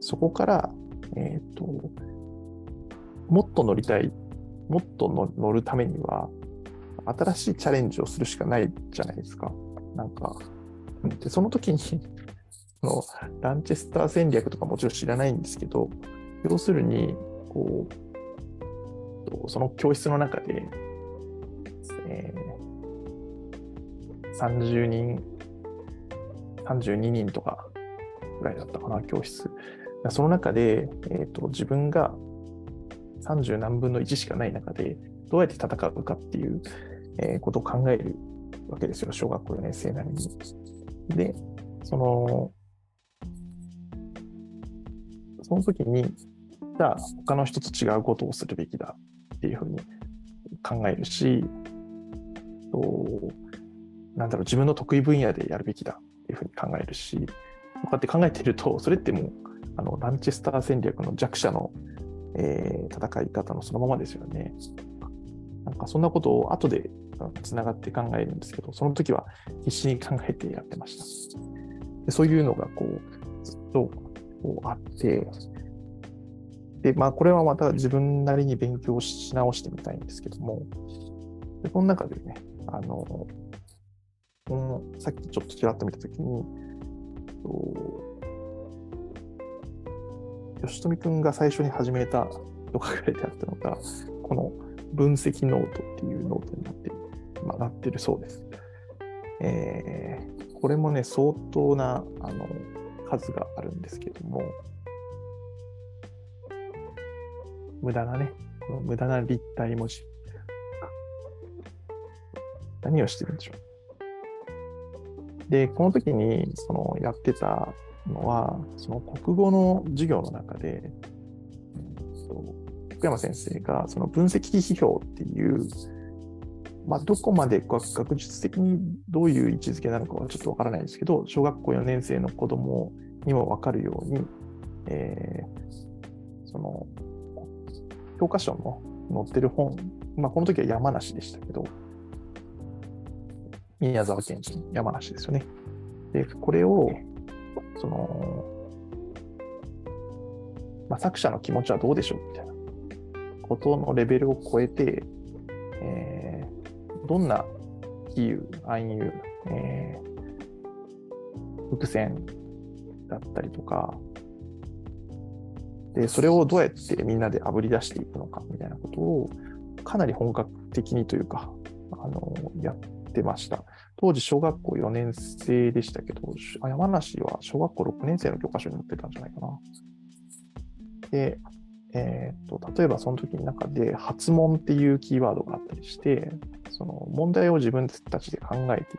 そこから、えっ、ー、と、もっと乗りたい、もっと乗るためには、新しいチャレンジをするしかないじゃないですか。なんか、でその時に <laughs> のランチェスター戦略とかもちろん知らないんですけど、要するに、こう、その教室の中で、えー、30人、32人とかぐらいだったかな、教室。その中で、えーと、自分が30何分の1しかない中で、どうやって戦うかっていう、えー、ことを考えるわけですよ、小学校4年生なりに。で、その、その時に、じゃあ他の人と違うことをするべきだっていうふうに考えるし、となんだろう、自分の得意分野でやるべきだっていうふうに考えるし、こうやって考えてると、それってもう、あのランチェスター戦略の弱者の、えー、戦い方のそのままですよね。なんかそんなことを後でつながって考えるんですけど、その時は必死に考えてやってました。でそういうのがこうずっとこうあって、で、まあ、これはまた自分なりに勉強し直してみたいんですけども、でこの中でね、あの、このさっきちょっとちらっと見たときに、吉富君が最初に始めたと書かれてあったのが、この分析ノートっていうノートになってまあ、なってるそうです。えー、これもね、相当なあの数があるんですけども、無駄なね、この無駄な立体文字。何をしてるんでしょう。で、この時にそのやってたのは、その国語の授業の中で、福山先生がその分析批評っていうまあ、どこまで学術的にどういう位置づけなのかはちょっとわからないですけど、小学校4年生の子供にもわかるように、えー、その、教科書の載ってる本、まあ、この時は山梨でしたけど、宮沢賢治、山梨ですよね。で、これを、その、まあ、作者の気持ちはどうでしょうみたいなことのレベルを超えて、えーどんな比喩、暗喩、えー、伏線だったりとか、で、それをどうやってみんなであぶり出していくのかみたいなことを、かなり本格的にというか、あの、やってました。当時、小学校4年生でしたけど、山梨は小学校6年生の教科書に載ってたんじゃないかな。で、えーと、例えばその時の中で発問っていうキーワードがあったりしてその問題を自分たちで考えてい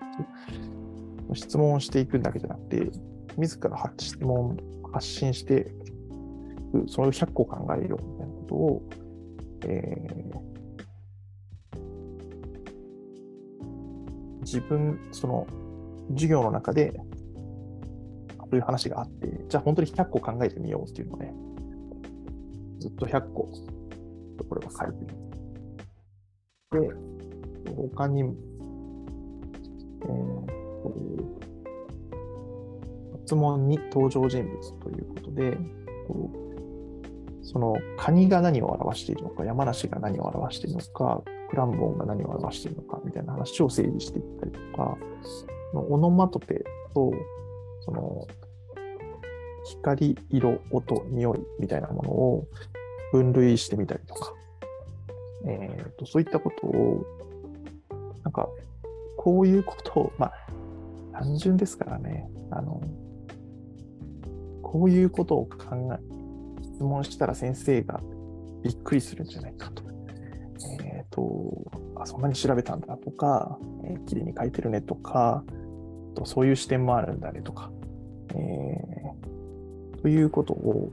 く質問をしていくだけじゃなくて自ら発質問発信してそれを100個考えようみたいなことを、えー、自分その授業の中でそういう話があってじゃあ本当に100個考えてみようっていうのをねずっと100個、これは書いてる。で、他にも、えー、質問に登場人物ということで、そのカニが何を表しているのか、山梨が何を表しているのか、クランボンが何を表しているのかみたいな話を整理していったりとか、オノマトペとその光、色、音、匂いみたいなものを分類してみたりとか、えーと、そういったことを、なんか、こういうことを、まあ、単純ですからね、あの、こういうことを考え、質問したら先生がびっくりするんじゃないかと。えっ、ー、と、あ、そんなに調べたんだとか、えー、綺麗に書いてるねとか、とそういう視点もあるんだねとか、えー、ということを、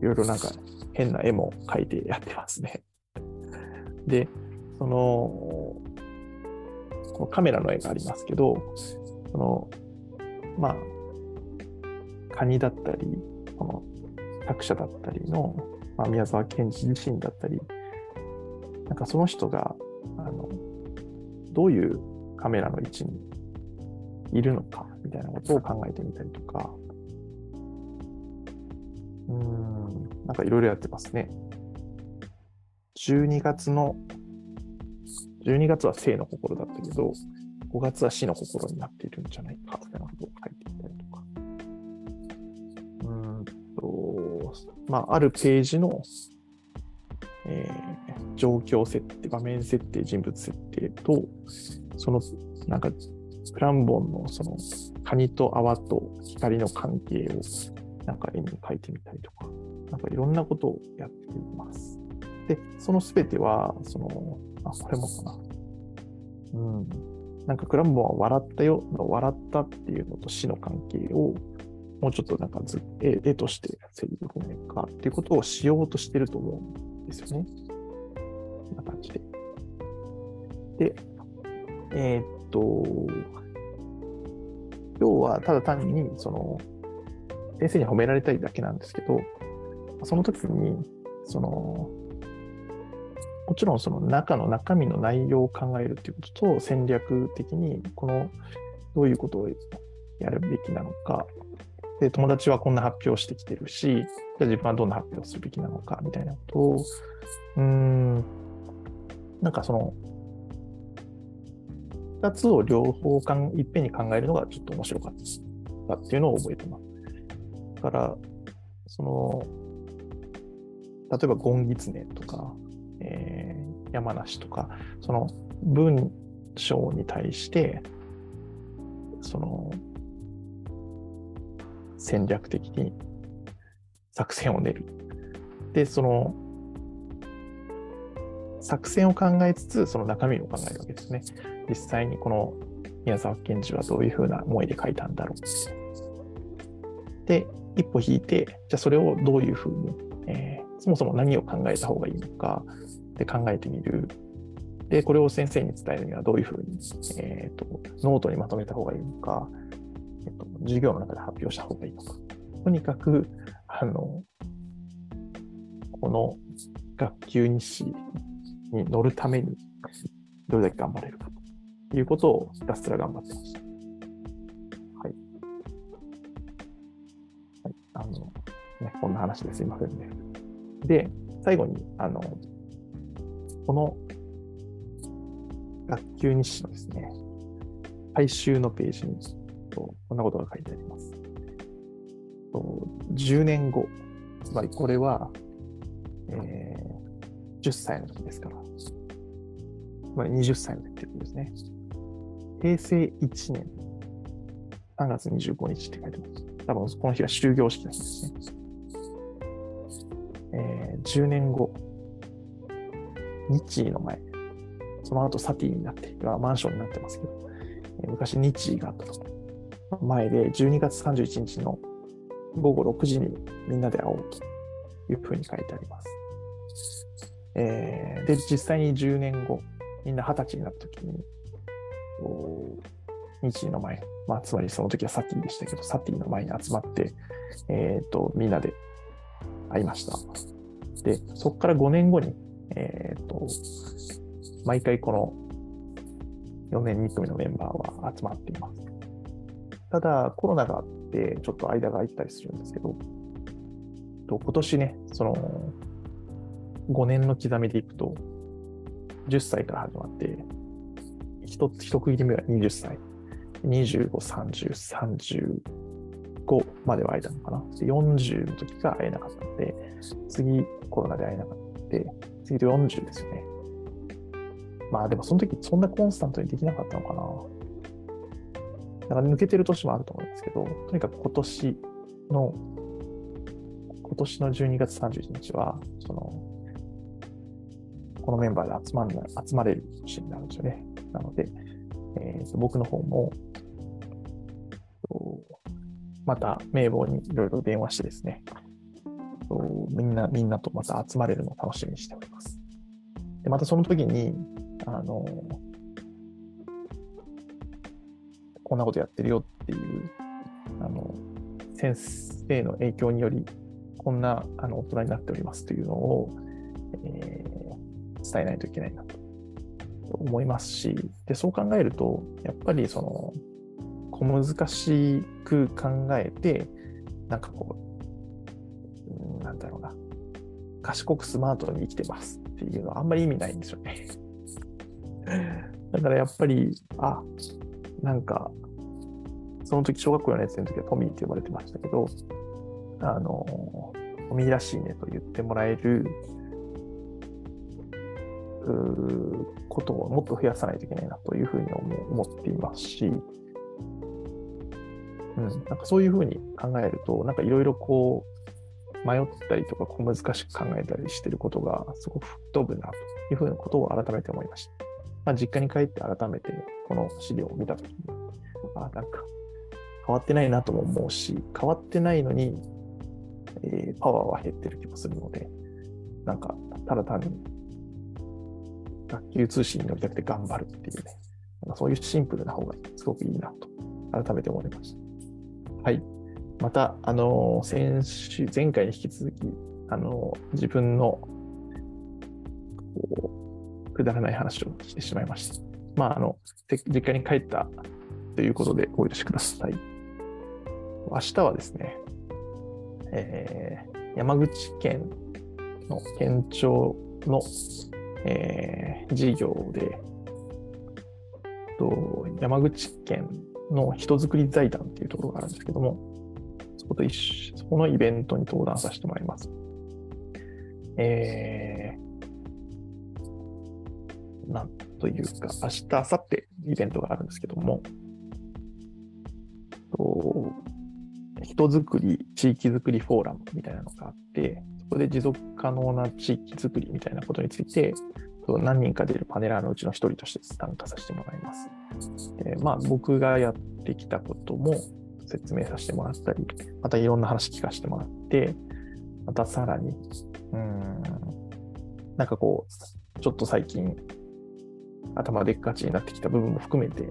いろいろなんか変な絵も描いてやってますね。<laughs> で、その、このカメラの絵がありますけど、そのまあ、カニだったり、この作者だったりの、まあ、宮沢賢治自身だったり、なんかその人が、あの、どういうカメラの位置にいるのかみたいなことを考えてみたりとか、うん、なんかいろいろやってますね。12月の、12月は生の心だったけど、5月は死の心になっているんじゃないかみたいなことを書いていたりとか。うんと、まあ、あるページの、えー、状況設定、場面設定、人物設定と、その、なんか、クランボンのその、カニと泡と光の関係を、なんか絵に描いてみたりとか、なんかいろんなことをやっています。で、そのすべては、その、あ、これもかな。うん。なんかクランボンは笑ったよ、笑ったっていうのと死の関係を、もうちょっとなんかず絵絵として整理不明かっていうことをしようとしてると思うんですよね。こんな感じで。で、えー、っと、今日はただ単に、その、先生に褒められたいだけなんですけど、その時に、その、もちろんその中の中身の内容を考えるということと戦略的にこのどういうことをやるべきなのかで友達はこんな発表してきてるしじゃあ自分はどんな発表をするべきなのかみたいなことをうーんなんかその2つを両方かんいっぺんに考えるのがちょっと面白かったっていうのを覚えてます。だからその例えばゴンギツネとかえー、山梨とか、その文章に対して、その戦略的に作戦を練る。で、その作戦を考えつつ、その中身を考えるわけですね。実際にこの宮沢賢治はどういうふうな思いで書いたんだろう。で、一歩引いて、じゃあそれをどういうふうに、えー、そもそも何を考えた方がいいのか、で考えてみる。で、これを先生に伝えるにはどういうふうに、えーと、ノートにまとめた方がいいのか、えーと、授業の中で発表した方がいいのか。とにかく、あの、この学級日誌に乗るためにどれだけ頑張れるかということをひたすら頑張ってました。はい。はい。あの、ね、こんな話ですいませんね。で、最後に、あの、この学級日誌のですね、最終のページに、こんなことが書いてあります。10年後、つまりこれは、えー、10歳の時ですから、つまり20歳の時ってことですね。平成1年3月25日って書いてます。多分この日は終業式なんですね。えー、10年後、日の前、その後サティになって、今マンションになってますけど、え昔日があったと、前で12月31日の午後6時にみんなで会おうというふうに書いてあります。えー、で、実際に10年後、みんな20歳になった時に、日医の前、まあ、つまりその時はサティでしたけど、サティの前に集まって、えっ、ー、と、みんなで会いました。で、そこから5年後にえっ、ー、と、毎回この4年2組のメンバーは集まっています。ただ、コロナがあって、ちょっと間が空いたりするんですけど、と今年ね、その、5年の刻みでいくと、10歳から始まって、一つ、一区切り目は20歳。25、30、35までは会えたのかな。40の時が会えなかったので、次コロナで会えなかったので、次で40ですよね。まあでもその時そんなコンスタントにできなかったのかな。だから抜けてる年もあると思うんですけど、とにかく今年の、今年の12月31日は、その、このメンバーで集まる集まれる年になるんですよね。なので、えー、僕の方も、また名簿にいろいろ電話してですね、みんな、みんなとまた集まれるのを楽しみにしております。で、またその時に、あの、こんなことやってるよっていうあの先生の影響により、こんなあの大人になっておりますというのを、えー、伝えないといけないなと思いますし、でそう考えると、やっぱりその、小難しく考えて、なんかこう、なんだろうな、賢くスマートに生きてますっていうのはあんまり意味ないんですよね。<laughs> だからやっぱり、あ、なんか、その時、小学校4年生の時はトミーって呼ばれてましたけど、あの、トミーらしいねと言ってもらえることをもっと増やさないといけないなというふうに思っていますし、うん、なんかそういうふうに考えると、なんかいろいろこう、迷ったりとか小難しく考えたりしてることがすごく吹っ飛ぶなというふうなことを改めて思いました。まあ、実家に帰って改めてこの資料を見たときに、あなんか変わってないなとも思うし、変わってないのに、えー、パワーは減ってる気もするので、なんかただ単に学級通信に乗りたくて頑張るっていうね、そういうシンプルな方がすごくいいなと改めて思いました。はい。また、あの、先週、前回に引き続き、あの、自分の、こう、くだらない話をしてしまいました。まあ、あの、実家に帰ったということでお許しください。明日はですね、えー、山口県の県庁の、えー、事業で、と山口県の人づくり財団っていうところがあるんですけども、そこと一そこのイベントに登壇させてもらいます。えー、なんというか、明日、明後日イベントがあるんですけども、と人づくり、地域づくりフォーラムみたいなのがあって、そこで持続可能な地域づくりみたいなことについて、何人か出るパネラーのうちの一人として参加させてもらいます。でまあ、僕がやってきたことも説明させてもらったり、またいろんな話聞かせてもらって、またさらに、うん、なんかこう、ちょっと最近、頭でっかちになってきた部分も含めて、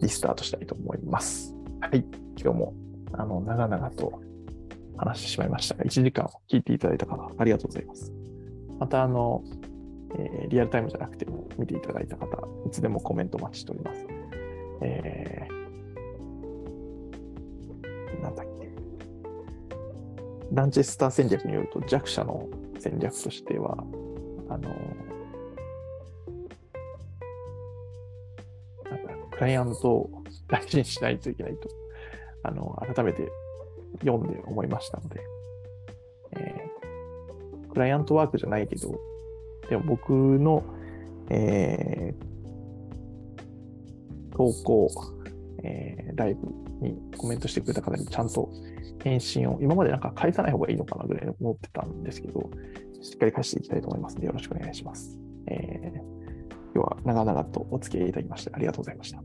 リスタートしたいと思います。はい、今日も、あの、長々と話してしまいましたが、1時間を聞いていただいた方、ありがとうございます。また、あの、えー、リアルタイムじゃなくても見ていただいた方、いつでもコメントお待ちしております。えー、なんだっけ。ランチェスター戦略によると弱者の戦略としては、あの、なんかクライアントを大事にしないといけないと、あの、改めて読んで思いましたので、えー、クライアントワークじゃないけど、でも僕の、えー、投稿、えー、ライブにコメントしてくれた方にちゃんと返信を、今までなんか返さない方がいいのかなぐらい思ってたんですけど、しっかり返していきたいと思いますので、よろしくお願いします。えー、今日は長々とお付き合いいただきましてありがとうございました。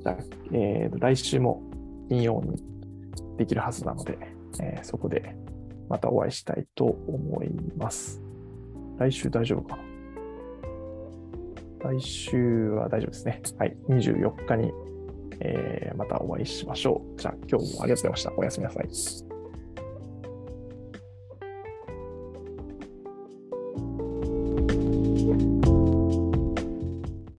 じゃあ、えー、来週も金曜にできるはずなので、えー、そこでまたお会いしたいと思います。来週大丈夫かな？来週は大丈夫ですね。はい。24日に、えー、またお会いしましょう。じゃあ今日もありがとうございました。おやすみなさい。